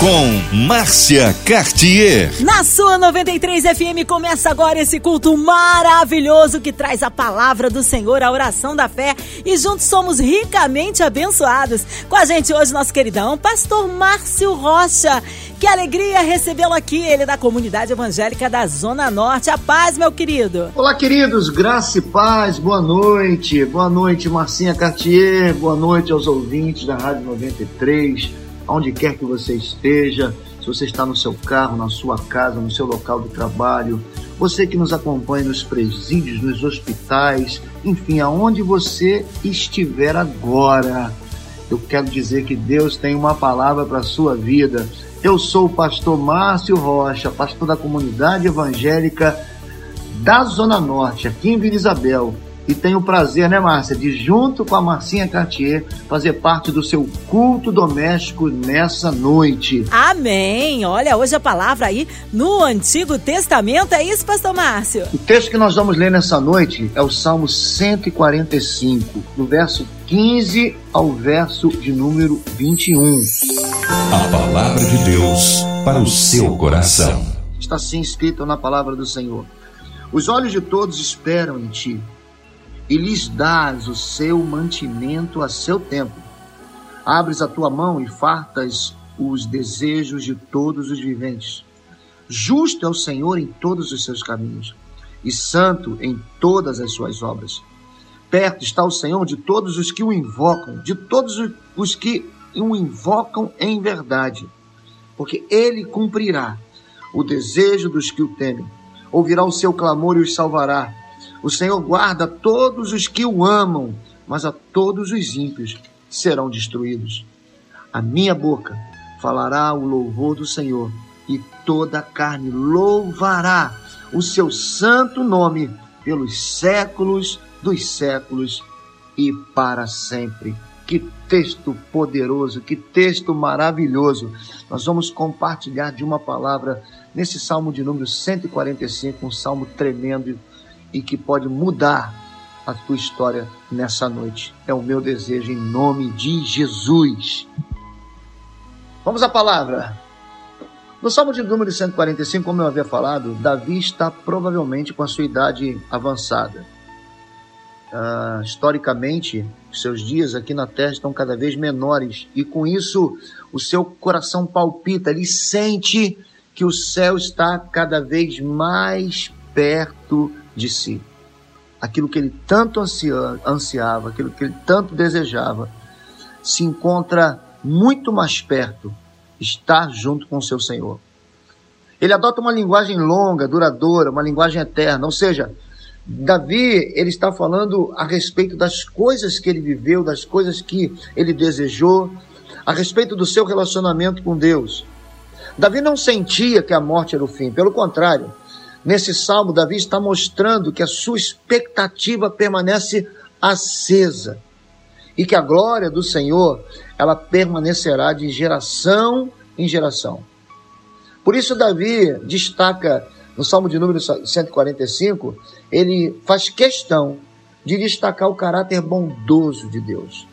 Com Márcia Cartier. Na sua 93 FM começa agora esse culto maravilhoso que traz a palavra do Senhor, a oração da fé e juntos somos ricamente abençoados. Com a gente hoje nosso queridão, pastor Márcio Rocha. Que alegria recebê-lo aqui, ele é da comunidade evangélica da Zona Norte. A paz, meu querido. Olá, queridos, graça e paz, boa noite. Boa noite, Marcinha Cartier. Boa noite aos ouvintes da Rádio 93 onde quer que você esteja, se você está no seu carro, na sua casa, no seu local de trabalho, você que nos acompanha nos presídios, nos hospitais, enfim, aonde você estiver agora. Eu quero dizer que Deus tem uma palavra para a sua vida. Eu sou o pastor Márcio Rocha, pastor da comunidade evangélica da Zona Norte, aqui em Vila Isabel e tenho o prazer, né, Márcia, de junto com a Marcinha Cartier fazer parte do seu culto doméstico nessa noite. Amém! Olha, hoje a palavra aí no Antigo Testamento, é isso, pastor Márcio? O texto que nós vamos ler nessa noite é o Salmo 145, do verso 15 ao verso de número 21. A palavra de Deus para o seu coração. Está assim escrito na palavra do Senhor. Os olhos de todos esperam em ti e lhes dás o seu mantimento a seu tempo. Abres a tua mão e fartas os desejos de todos os viventes. Justo é o Senhor em todos os seus caminhos e santo em todas as suas obras. Perto está o Senhor de todos os que o invocam, de todos os que o invocam em verdade, porque ele cumprirá o desejo dos que o temem, ouvirá o seu clamor e os salvará o Senhor guarda todos os que o amam, mas a todos os ímpios serão destruídos. A minha boca falará o louvor do Senhor, e toda a carne louvará o seu santo nome pelos séculos dos séculos e para sempre. Que texto poderoso, que texto maravilhoso. Nós vamos compartilhar de uma palavra nesse salmo de número 145, um salmo tremendo e que pode mudar a tua história nessa noite. É o meu desejo em nome de Jesus. Vamos à palavra. No Salmo de número 145, como eu havia falado, Davi está provavelmente com a sua idade avançada. Uh, historicamente, seus dias aqui na terra estão cada vez menores e com isso o seu coração palpita, ele sente que o céu está cada vez mais perto de si. Aquilo que ele tanto ansiava, aquilo que ele tanto desejava, se encontra muito mais perto, estar junto com seu Senhor. Ele adota uma linguagem longa, duradoura, uma linguagem eterna, ou seja, Davi, ele está falando a respeito das coisas que ele viveu, das coisas que ele desejou, a respeito do seu relacionamento com Deus. Davi não sentia que a morte era o fim, pelo contrário, Nesse salmo, Davi está mostrando que a sua expectativa permanece acesa e que a glória do Senhor ela permanecerá de geração em geração. Por isso, Davi destaca no Salmo de número 145, ele faz questão de destacar o caráter bondoso de Deus.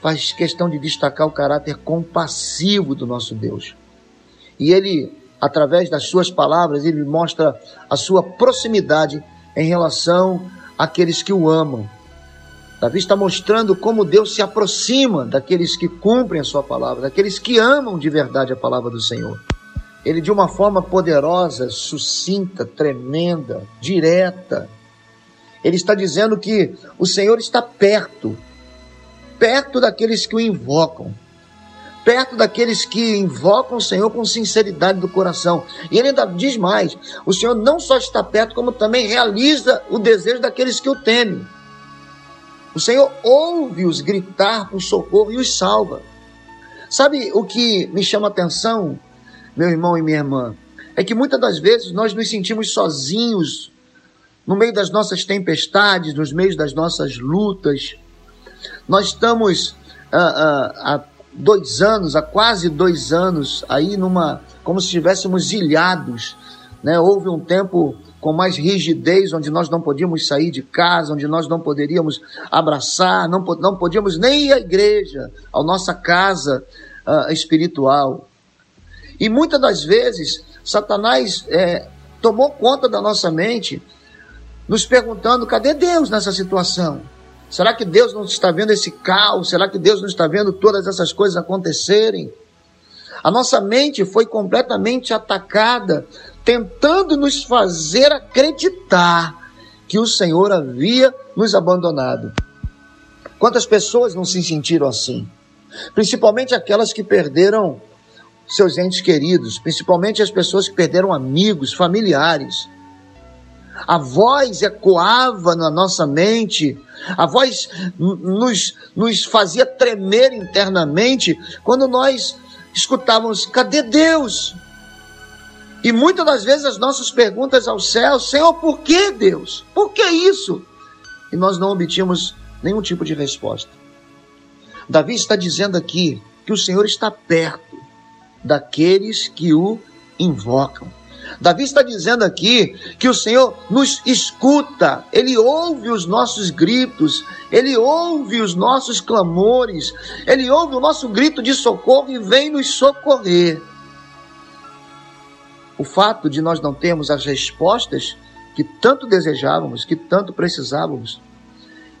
Faz questão de destacar o caráter compassivo do nosso Deus. E ele através das suas palavras, ele mostra a sua proximidade em relação àqueles que o amam. Davi está mostrando como Deus se aproxima daqueles que cumprem a sua palavra, daqueles que amam de verdade a palavra do Senhor. Ele, de uma forma poderosa, sucinta, tremenda, direta, ele está dizendo que o Senhor está perto, perto daqueles que o invocam perto daqueles que invocam o Senhor com sinceridade do coração. E ele ainda diz mais: o Senhor não só está perto, como também realiza o desejo daqueles que o temem. O Senhor ouve-os gritar por socorro e os salva. Sabe o que me chama a atenção, meu irmão e minha irmã? É que muitas das vezes nós nos sentimos sozinhos no meio das nossas tempestades, nos meios das nossas lutas. Nós estamos ah, ah, dois anos, há quase dois anos, aí numa, como se estivéssemos ilhados Né? Houve um tempo com mais rigidez, onde nós não podíamos sair de casa, onde nós não poderíamos abraçar, não, não podíamos nem ir à igreja, à nossa casa uh, espiritual. E muitas das vezes, Satanás é, tomou conta da nossa mente, nos perguntando: cadê Deus nessa situação? Será que Deus não está vendo esse caos? Será que Deus não está vendo todas essas coisas acontecerem? A nossa mente foi completamente atacada, tentando nos fazer acreditar que o Senhor havia nos abandonado. Quantas pessoas não se sentiram assim? Principalmente aquelas que perderam seus entes queridos, principalmente as pessoas que perderam amigos, familiares. A voz ecoava na nossa mente a voz nos, nos fazia tremer internamente quando nós escutávamos: cadê Deus? E muitas das vezes as nossas perguntas ao céu: Senhor, por que Deus? Por que isso? E nós não obtínhamos nenhum tipo de resposta. Davi está dizendo aqui que o Senhor está perto daqueles que o invocam. Davi está dizendo aqui que o Senhor nos escuta, ele ouve os nossos gritos, ele ouve os nossos clamores, ele ouve o nosso grito de socorro e vem nos socorrer. O fato de nós não termos as respostas que tanto desejávamos, que tanto precisávamos,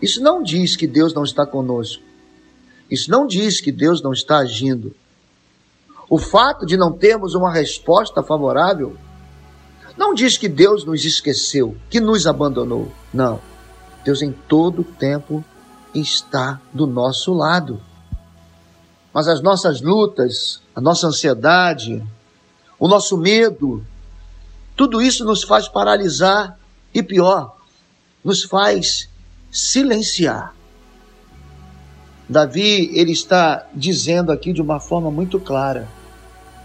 isso não diz que Deus não está conosco. Isso não diz que Deus não está agindo. O fato de não termos uma resposta favorável não diz que Deus nos esqueceu, que nos abandonou. Não. Deus em todo tempo está do nosso lado. Mas as nossas lutas, a nossa ansiedade, o nosso medo, tudo isso nos faz paralisar e pior, nos faz silenciar. Davi, ele está dizendo aqui de uma forma muito clara: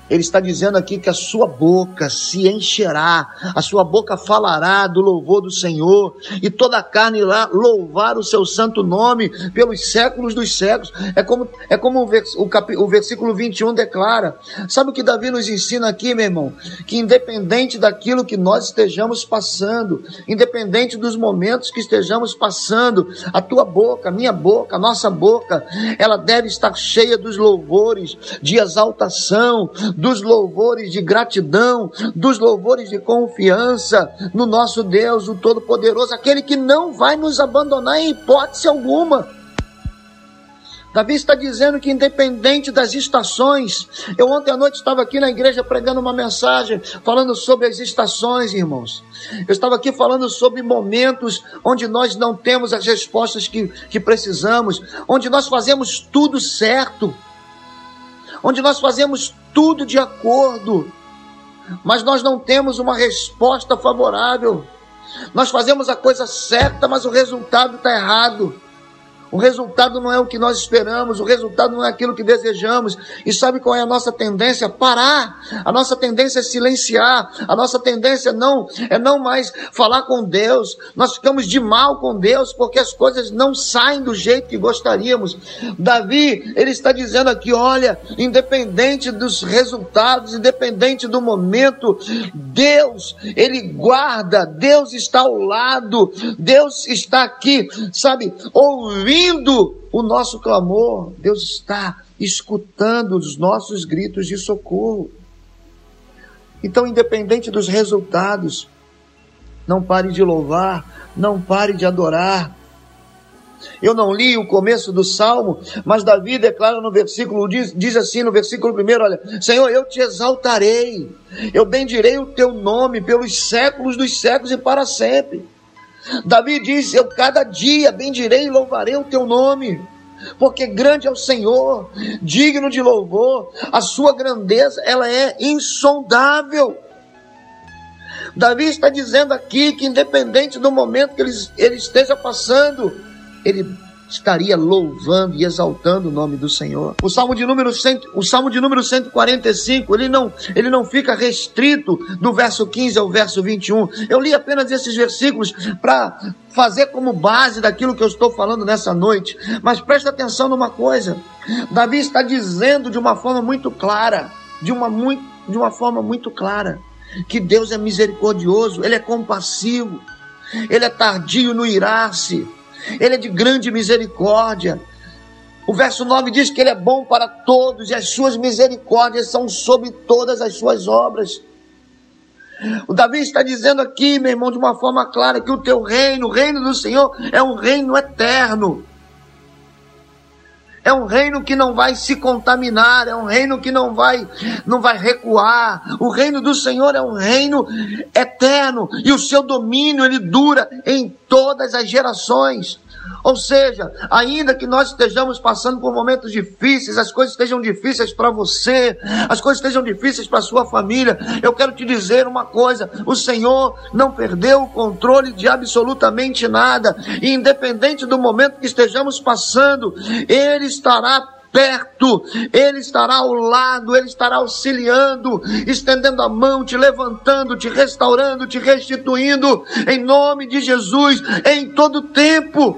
ele está dizendo aqui que a sua boca se encherá, a sua boca falará do louvor do Senhor, e toda a carne irá louvar o seu santo nome pelos séculos dos séculos. É como, é como o, vers, o, cap, o versículo 21 declara. Sabe o que Davi nos ensina aqui, meu irmão? Que independente daquilo que nós estejamos passando, independente dos momentos que estejamos passando, a tua boca, a minha boca, a nossa boca, ela deve estar cheia dos louvores, de exaltação, dos louvores de gratidão, dos louvores de confiança no nosso Deus, o Todo-Poderoso, aquele que não vai nos abandonar em hipótese alguma. Davi está dizendo que, independente das estações, eu ontem à noite estava aqui na igreja pregando uma mensagem falando sobre as estações, irmãos. Eu estava aqui falando sobre momentos onde nós não temos as respostas que, que precisamos, onde nós fazemos tudo certo onde nós fazemos tudo de acordo, mas nós não temos uma resposta favorável. Nós fazemos a coisa certa, mas o resultado está errado. O resultado não é o que nós esperamos, o resultado não é aquilo que desejamos. E sabe qual é a nossa tendência? Parar. A nossa tendência é silenciar. A nossa tendência não é não mais falar com Deus. Nós ficamos de mal com Deus porque as coisas não saem do jeito que gostaríamos. Davi, ele está dizendo aqui, olha, independente dos resultados, independente do momento, Deus, ele guarda, Deus está ao lado, Deus está aqui, sabe, ouvindo ouvindo o nosso clamor, Deus está escutando os nossos gritos de socorro. Então, independente dos resultados, não pare de louvar, não pare de adorar. Eu não li o começo do salmo, mas Davi declara no versículo, diz, diz assim no versículo primeiro: Olha, Senhor, eu te exaltarei, eu bendirei o teu nome pelos séculos dos séculos e para sempre. Davi diz: Eu cada dia bendirei e louvarei o teu nome, porque grande é o Senhor, digno de louvor, a sua grandeza ela é insondável. Davi está dizendo aqui que, independente do momento que ele, ele esteja passando, ele estaria louvando e exaltando o nome do Senhor. O Salmo de número 100, o Salmo de número 145, ele não, ele não fica restrito do verso 15 ao verso 21. Eu li apenas esses versículos para fazer como base daquilo que eu estou falando nessa noite. Mas presta atenção numa coisa. Davi está dizendo de uma forma muito clara, de uma, muito, de uma forma muito clara, que Deus é misericordioso, Ele é compassivo, Ele é tardio no irar-se, Ele é de grande misericórdia. O verso 9 diz que Ele é bom para todos e as suas misericórdias são sobre todas as suas obras. O Davi está dizendo aqui, meu irmão, de uma forma clara, que o teu reino, o reino do Senhor, é um reino eterno. É um reino que não vai se contaminar, é um reino que não vai não vai recuar. O reino do Senhor é um reino eterno e o seu domínio ele dura em todas as gerações. Ou seja, ainda que nós estejamos passando por momentos difíceis, as coisas estejam difíceis para você, as coisas estejam difíceis para sua família, eu quero te dizer uma coisa: o Senhor não perdeu o controle de absolutamente nada, e independente do momento que estejamos passando, Ele estará perto, Ele estará ao lado, Ele estará auxiliando, estendendo a mão, te levantando, te restaurando, te restituindo, em nome de Jesus, em todo tempo.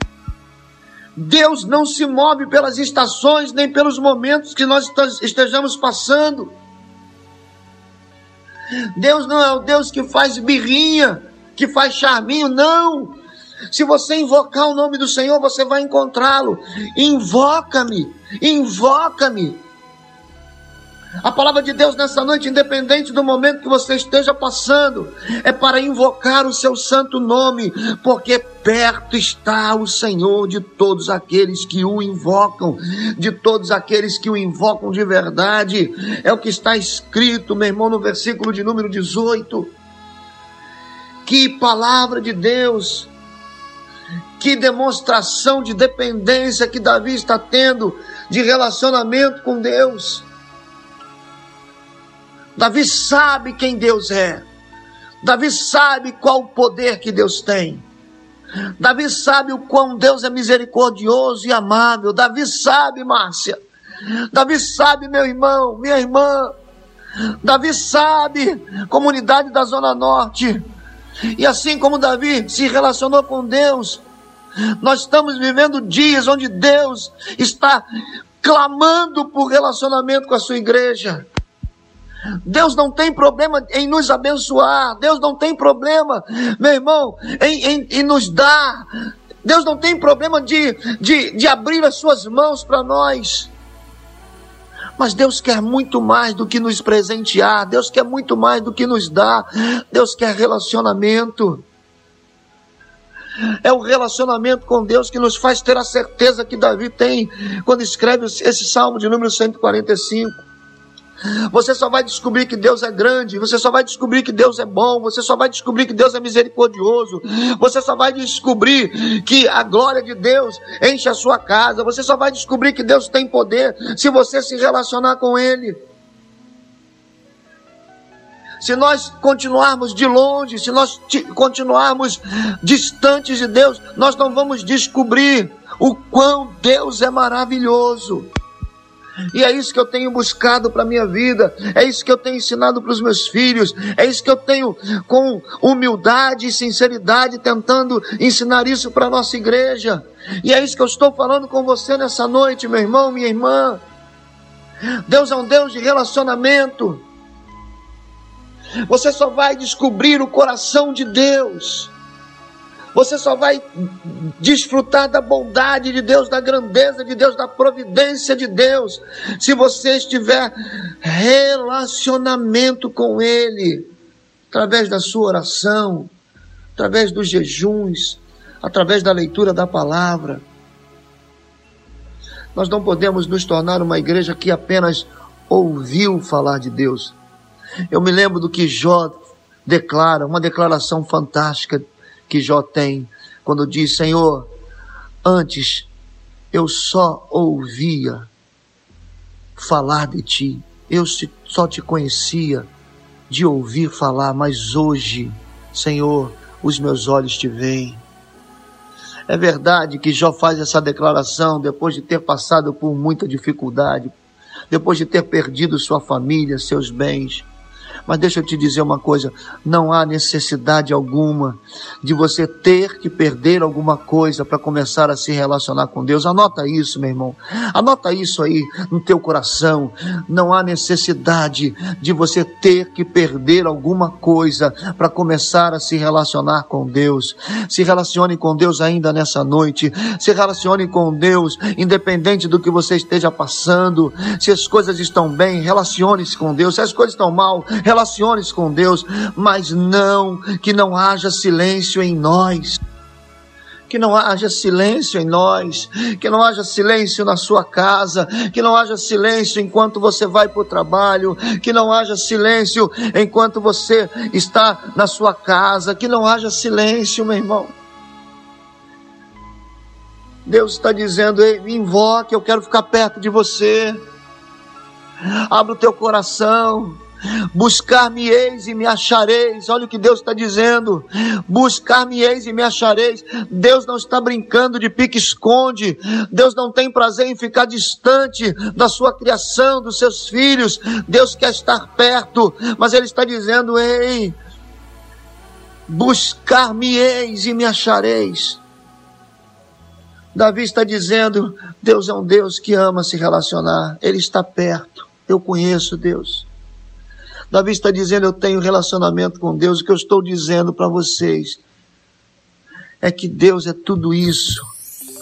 Deus não se move pelas estações nem pelos momentos que nós estejamos passando. Deus não é o Deus que faz birrinha, que faz charminho, não. Se você invocar o nome do Senhor, você vai encontrá-lo. Invoca-me, invoca-me. A palavra de Deus nessa noite, independente do momento que você esteja passando, é para invocar o seu santo nome, porque perto está o Senhor de todos aqueles que o invocam, de todos aqueles que o invocam de verdade. É o que está escrito, meu irmão, no versículo de número 18. Que palavra de Deus! Que demonstração de dependência que Davi está tendo de relacionamento com Deus. Davi sabe quem Deus é. Davi sabe qual o poder que Deus tem. Davi sabe o quão Deus é misericordioso e amável. Davi sabe, Márcia. Davi sabe, meu irmão, minha irmã. Davi sabe, comunidade da Zona Norte. E assim como Davi se relacionou com Deus, nós estamos vivendo dias onde Deus está clamando por relacionamento com a sua igreja. Deus não tem problema em nos abençoar. Deus não tem problema, meu irmão, em, em, em nos dar. Deus não tem problema de, de, de abrir as suas mãos para nós. Mas Deus quer muito mais do que nos presentear. Deus quer muito mais do que nos dar. Deus quer relacionamento. É o relacionamento com Deus que nos faz ter a certeza que Davi tem quando escreve esse salmo de número 145. Você só vai descobrir que Deus é grande, você só vai descobrir que Deus é bom, você só vai descobrir que Deus é misericordioso, você só vai descobrir que a glória de Deus enche a sua casa, você só vai descobrir que Deus tem poder se você se relacionar com Ele. Se nós continuarmos de longe, se nós continuarmos distantes de Deus, nós não vamos descobrir o quão Deus é maravilhoso. E é isso que eu tenho buscado para a minha vida, é isso que eu tenho ensinado para os meus filhos, é isso que eu tenho com humildade e sinceridade tentando ensinar isso para a nossa igreja. E é isso que eu estou falando com você nessa noite, meu irmão, minha irmã. Deus é um Deus de relacionamento. Você só vai descobrir o coração de Deus você só vai desfrutar da bondade de Deus, da grandeza de Deus, da providência de Deus, se você estiver relacionamento com Ele, através da sua oração, através dos jejuns, através da leitura da palavra. Nós não podemos nos tornar uma igreja que apenas ouviu falar de Deus. Eu me lembro do que Jó declara, uma declaração fantástica que Jó tem quando diz: Senhor, antes eu só ouvia falar de ti, eu só te conhecia de ouvir falar, mas hoje, Senhor, os meus olhos te veem. É verdade que Jó faz essa declaração depois de ter passado por muita dificuldade, depois de ter perdido sua família, seus bens. Mas deixa eu te dizer uma coisa: não há necessidade alguma de você ter que perder alguma coisa para começar a se relacionar com Deus. Anota isso, meu irmão. Anota isso aí no teu coração. Não há necessidade de você ter que perder alguma coisa para começar a se relacionar com Deus. Se relacione com Deus ainda nessa noite. Se relacione com Deus, independente do que você esteja passando. Se as coisas estão bem, relacione-se com Deus. Se as coisas estão mal, relacione-se com Deus. Mas não que não haja silêncio em nós que não haja silêncio em nós, que não haja silêncio na sua casa, que não haja silêncio enquanto você vai para o trabalho, que não haja silêncio enquanto você está na sua casa, que não haja silêncio, meu irmão. Deus está dizendo: Ei, me invoque, eu quero ficar perto de você. Abra o teu coração. Buscar-me-eis e me achareis. Olha o que Deus está dizendo. Buscar-me-eis e me achareis. Deus não está brincando de pique-esconde. Deus não tem prazer em ficar distante da sua criação, dos seus filhos. Deus quer estar perto, mas Ele está dizendo: Ei, buscar-me-eis e me achareis. Davi está dizendo: Deus é um Deus que ama se relacionar, Ele está perto. Eu conheço Deus. Davi está dizendo: Eu tenho relacionamento com Deus. O que eu estou dizendo para vocês é que Deus é tudo isso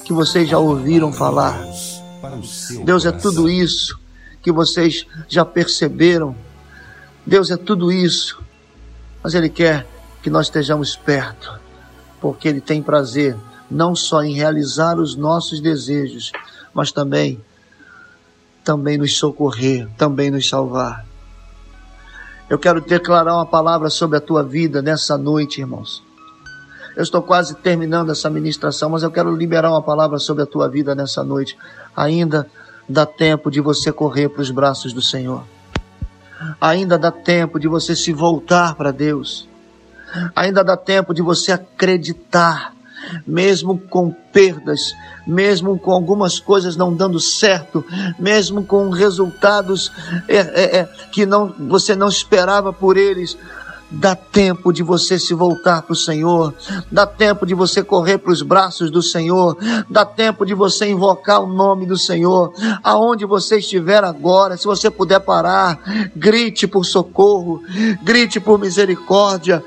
que vocês já ouviram falar. Deus é tudo isso que vocês já perceberam. Deus é tudo isso. Mas Ele quer que nós estejamos perto, porque Ele tem prazer não só em realizar os nossos desejos, mas também também nos socorrer, também nos salvar. Eu quero declarar uma palavra sobre a tua vida nessa noite, irmãos. Eu estou quase terminando essa ministração, mas eu quero liberar uma palavra sobre a tua vida nessa noite. Ainda dá tempo de você correr para os braços do Senhor. Ainda dá tempo de você se voltar para Deus. Ainda dá tempo de você acreditar mesmo com perdas, mesmo com algumas coisas não dando certo, mesmo com resultados é, é, é, que não, você não esperava por eles, Dá tempo de você se voltar para o Senhor, dá tempo de você correr para os braços do Senhor, dá tempo de você invocar o nome do Senhor, aonde você estiver agora, se você puder parar, grite por socorro, grite por misericórdia,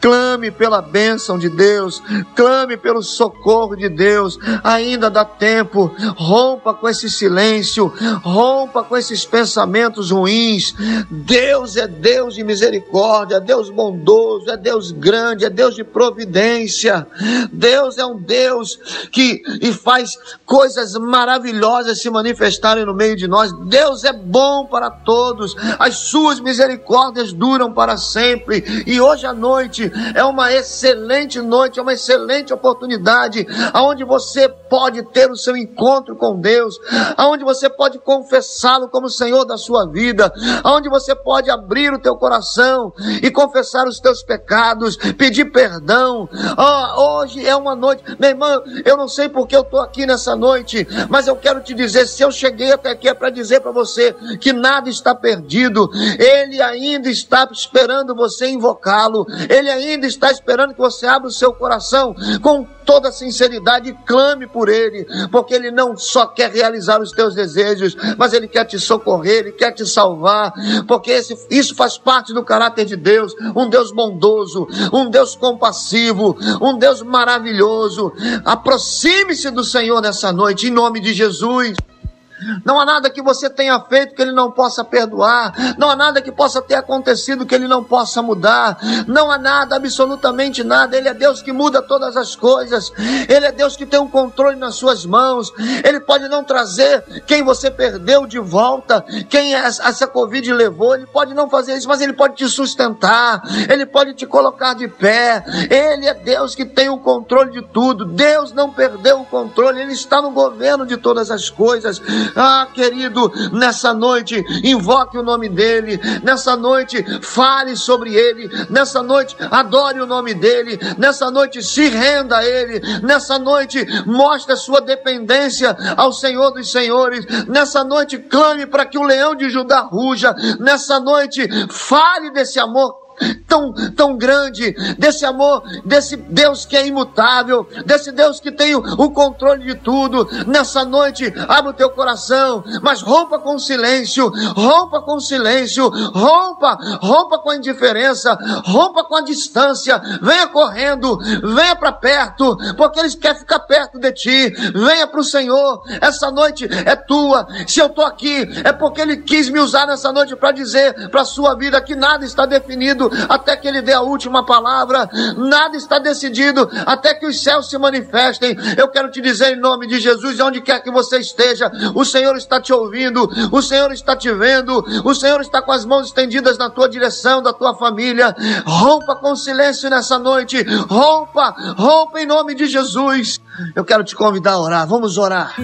Clame pela bênção de Deus, clame pelo socorro de Deus. Ainda dá tempo. Rompa com esse silêncio, rompa com esses pensamentos ruins. Deus é Deus de misericórdia, Deus bondoso, é Deus grande, é Deus de providência. Deus é um Deus que e faz coisas maravilhosas se manifestarem no meio de nós. Deus é bom para todos. As suas misericórdias duram para sempre. E hoje à noite é uma excelente noite, é uma excelente oportunidade, aonde você pode ter o seu encontro com Deus, aonde você pode confessá-lo como Senhor da sua vida, aonde você pode abrir o teu coração e confessar os teus pecados, pedir perdão. Oh, hoje é uma noite, meu irmão, eu não sei porque eu estou aqui nessa noite, mas eu quero te dizer, se eu cheguei até aqui é para dizer para você que nada está perdido, Ele ainda está esperando você invocá-lo, Ele ainda está esperando que você abra o seu coração com toda sinceridade e clame por Ele, porque Ele não só quer realizar os teus desejos, mas Ele quer te socorrer, Ele quer te salvar, porque esse, isso faz parte do caráter de Deus, um Deus bondoso, um Deus compassivo, um Deus maravilhoso. Aproxime-se do Senhor nessa noite, em nome de Jesus. Não há nada que você tenha feito que ele não possa perdoar. Não há nada que possa ter acontecido que ele não possa mudar. Não há nada, absolutamente nada. Ele é Deus que muda todas as coisas. Ele é Deus que tem um controle nas suas mãos. Ele pode não trazer quem você perdeu de volta, quem essa Covid levou. Ele pode não fazer isso, mas ele pode te sustentar. Ele pode te colocar de pé. Ele é Deus que tem o controle de tudo. Deus não perdeu o controle. Ele está no governo de todas as coisas. Ah, querido, nessa noite, invoque o nome dele. Nessa noite, fale sobre ele. Nessa noite, adore o nome dele. Nessa noite, se renda a ele. Nessa noite, mostre a sua dependência ao Senhor dos Senhores. Nessa noite, clame para que o leão de Judá ruja. Nessa noite, fale desse amor tão, tão grande, desse amor, desse Deus que é imutável, desse Deus que tem o controle de tudo. Nessa noite, abre o teu coração, mas rompa com o silêncio, rompa com o silêncio, rompa, rompa com a indiferença, rompa com a distância, venha correndo, venha para perto, porque Ele quer ficar perto de ti, venha para o Senhor, essa noite é tua, se eu estou aqui, é porque Ele quis me usar nessa noite para dizer para a sua vida que nada está definido, até que ele dê a última palavra. Nada está decidido até que os céus se manifestem. Eu quero te dizer em nome de Jesus, onde quer que você esteja, o Senhor está te ouvindo, o Senhor está te vendo, o Senhor está com as mãos estendidas na tua direção, da tua família. Rompa com silêncio nessa noite. Rompa, rompa em nome de Jesus. Eu quero te convidar a orar. Vamos orar.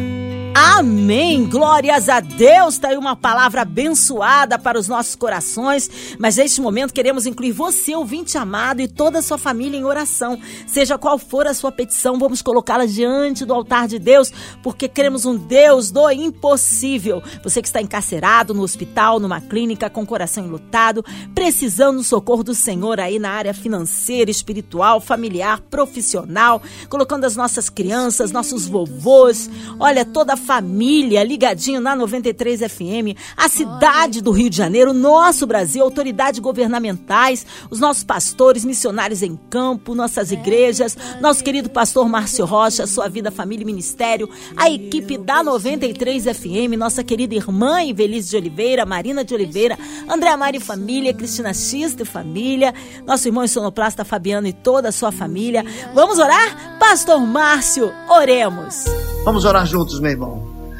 Amém. Glórias a Deus. Está aí uma palavra abençoada para os nossos corações. Mas neste momento queremos incluir você, ouvinte amado, e toda a sua família em oração. Seja qual for a sua petição, vamos colocá-la diante do altar de Deus, porque queremos um Deus do impossível. Você que está encarcerado no hospital, numa clínica, com o coração enlutado, precisando do socorro do Senhor aí na área financeira, espiritual, familiar, profissional, colocando as nossas crianças, nossos vovôs, olha, toda a família ligadinho na 93 FM, a cidade do Rio de Janeiro, nosso Brasil, autoridades governamentais, os nossos pastores, missionários em campo, nossas igrejas, nosso querido pastor Márcio Rocha, sua vida, família e ministério, a equipe da 93 FM, nossa querida irmã Ivelise de Oliveira, Marina de Oliveira, André Mari Família, Cristina X de Família, nosso irmão sonoplasta Fabiano e toda a sua família. Vamos orar? Pastor Márcio, oremos. Vamos orar juntos, meu irmão.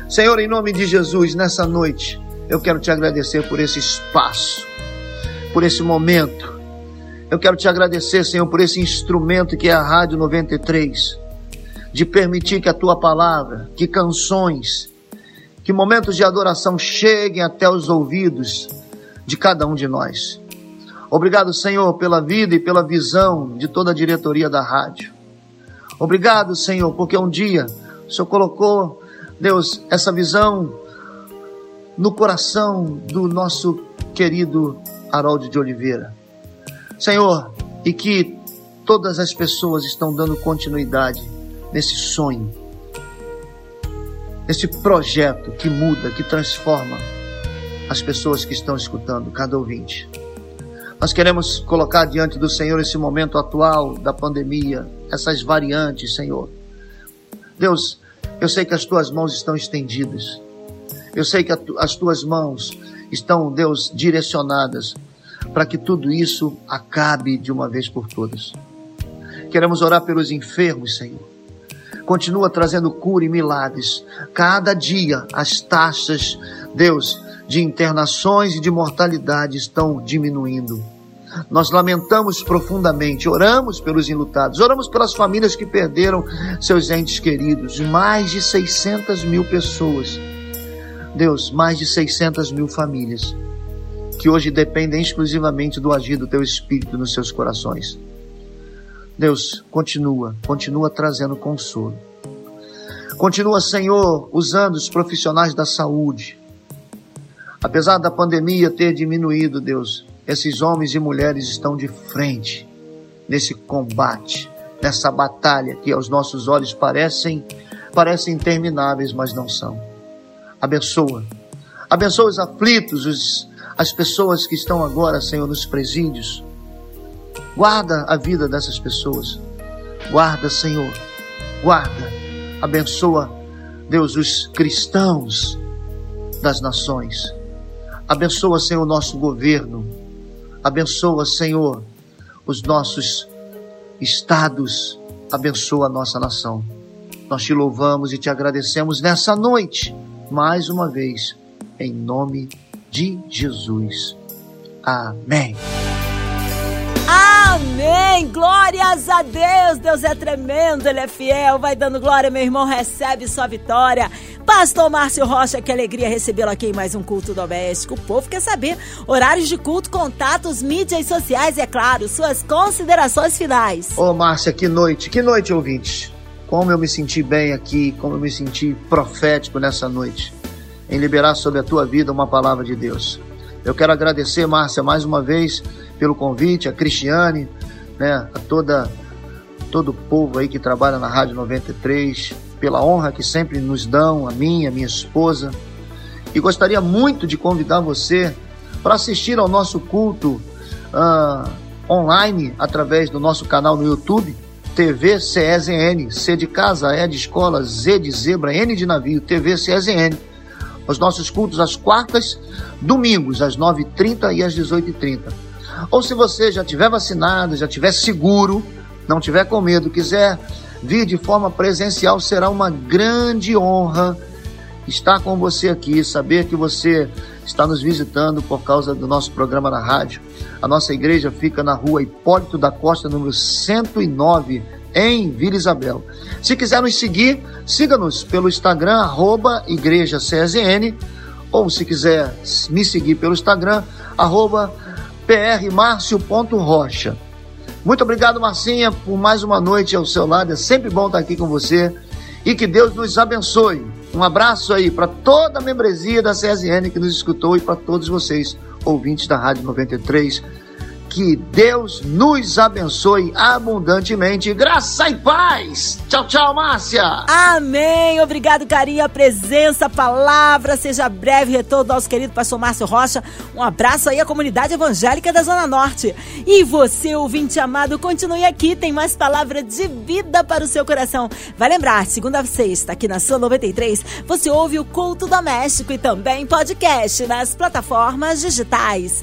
Senhor, em nome de Jesus, nessa noite, eu quero te agradecer por esse espaço, por esse momento. Eu quero te agradecer, Senhor, por esse instrumento que é a Rádio 93, de permitir que a tua palavra, que canções, que momentos de adoração cheguem até os ouvidos de cada um de nós. Obrigado, Senhor, pela vida e pela visão de toda a diretoria da rádio. Obrigado, Senhor, porque um dia o Senhor colocou, Deus, essa visão no coração do nosso querido Harold de Oliveira. Senhor, e que todas as pessoas estão dando continuidade nesse sonho, nesse projeto que muda, que transforma as pessoas que estão escutando, cada ouvinte. Nós queremos colocar diante do Senhor esse momento atual da pandemia, essas variantes, Senhor Deus, eu sei que as tuas mãos estão estendidas. Eu sei que as tuas mãos estão, Deus, direcionadas para que tudo isso acabe de uma vez por todas. Queremos orar pelos enfermos, Senhor. Continua trazendo cura e milagres. Cada dia as taxas, Deus, de internações e de mortalidade estão diminuindo. Nós lamentamos profundamente, oramos pelos enlutados, oramos pelas famílias que perderam seus entes queridos, mais de 600 mil pessoas. Deus, mais de 600 mil famílias que hoje dependem exclusivamente do agir do Teu Espírito nos seus corações. Deus, continua, continua trazendo consolo. Continua, Senhor, usando os profissionais da saúde. Apesar da pandemia ter diminuído, Deus, esses homens e mulheres estão de frente nesse combate, nessa batalha que aos nossos olhos parecem parecem intermináveis, mas não são. Abençoa. Abençoa os aflitos, os, as pessoas que estão agora, Senhor, nos presídios. Guarda a vida dessas pessoas. Guarda, Senhor. Guarda. Abençoa, Deus, os cristãos das nações. Abençoa, Senhor, o nosso governo Abençoa, Senhor, os nossos estados. Abençoa a nossa nação. Nós te louvamos e te agradecemos nessa noite, mais uma vez, em nome de Jesus. Amém. Amém! Glórias a Deus! Deus é tremendo, Ele é fiel. Vai dando glória, meu irmão, recebe sua vitória. Pastor Márcio Rocha, que alegria recebê-lo aqui em mais um culto doméstico. O povo quer saber horários de culto, contatos, mídias sociais é claro, suas considerações finais. Ô, Márcia, que noite, que noite, ouvintes. Como eu me senti bem aqui, como eu me senti profético nessa noite, em liberar sobre a tua vida uma palavra de Deus. Eu quero agradecer, Márcia, mais uma vez pelo convite, a Cristiane, né, a toda todo o povo aí que trabalha na Rádio 93, pela honra que sempre nos dão, a mim, a minha esposa. E gostaria muito de convidar você para assistir ao nosso culto uh, online através do nosso canal no YouTube, TV CESN, C de casa, E de escola, Z de zebra, N de navio, TV CESN. Os nossos cultos às quartas, domingos, às 9h30 e às 18h30. Ou se você já tiver vacinado, já tiver seguro, não tiver com medo, quiser vir de forma presencial, será uma grande honra estar com você aqui, saber que você está nos visitando por causa do nosso programa na rádio. A nossa igreja fica na rua Hipólito da Costa, número 109, em Vila Isabel. Se quiser nos seguir, siga-nos pelo Instagram, arroba Igreja CSN, ou se quiser me seguir pelo Instagram, arroba prmarcio.rocha. Muito obrigado, Marcinha, por mais uma noite ao seu lado. É sempre bom estar aqui com você. E que Deus nos abençoe. Um abraço aí para toda a membresia da CSN que nos escutou e para todos vocês, ouvintes da Rádio 93 que Deus nos abençoe abundantemente. Graça e paz. Tchau, tchau, Márcia. Amém. Obrigado, carinho, a presença, a palavra. Seja breve retorno do nosso querido pastor Márcio Rocha. Um abraço aí à comunidade evangélica da Zona Norte. E você, ouvinte amado, continue aqui. Tem mais palavra de vida para o seu coração. Vai lembrar, segunda a sexta, aqui na sua 93, você ouve o culto doméstico e também podcast nas plataformas digitais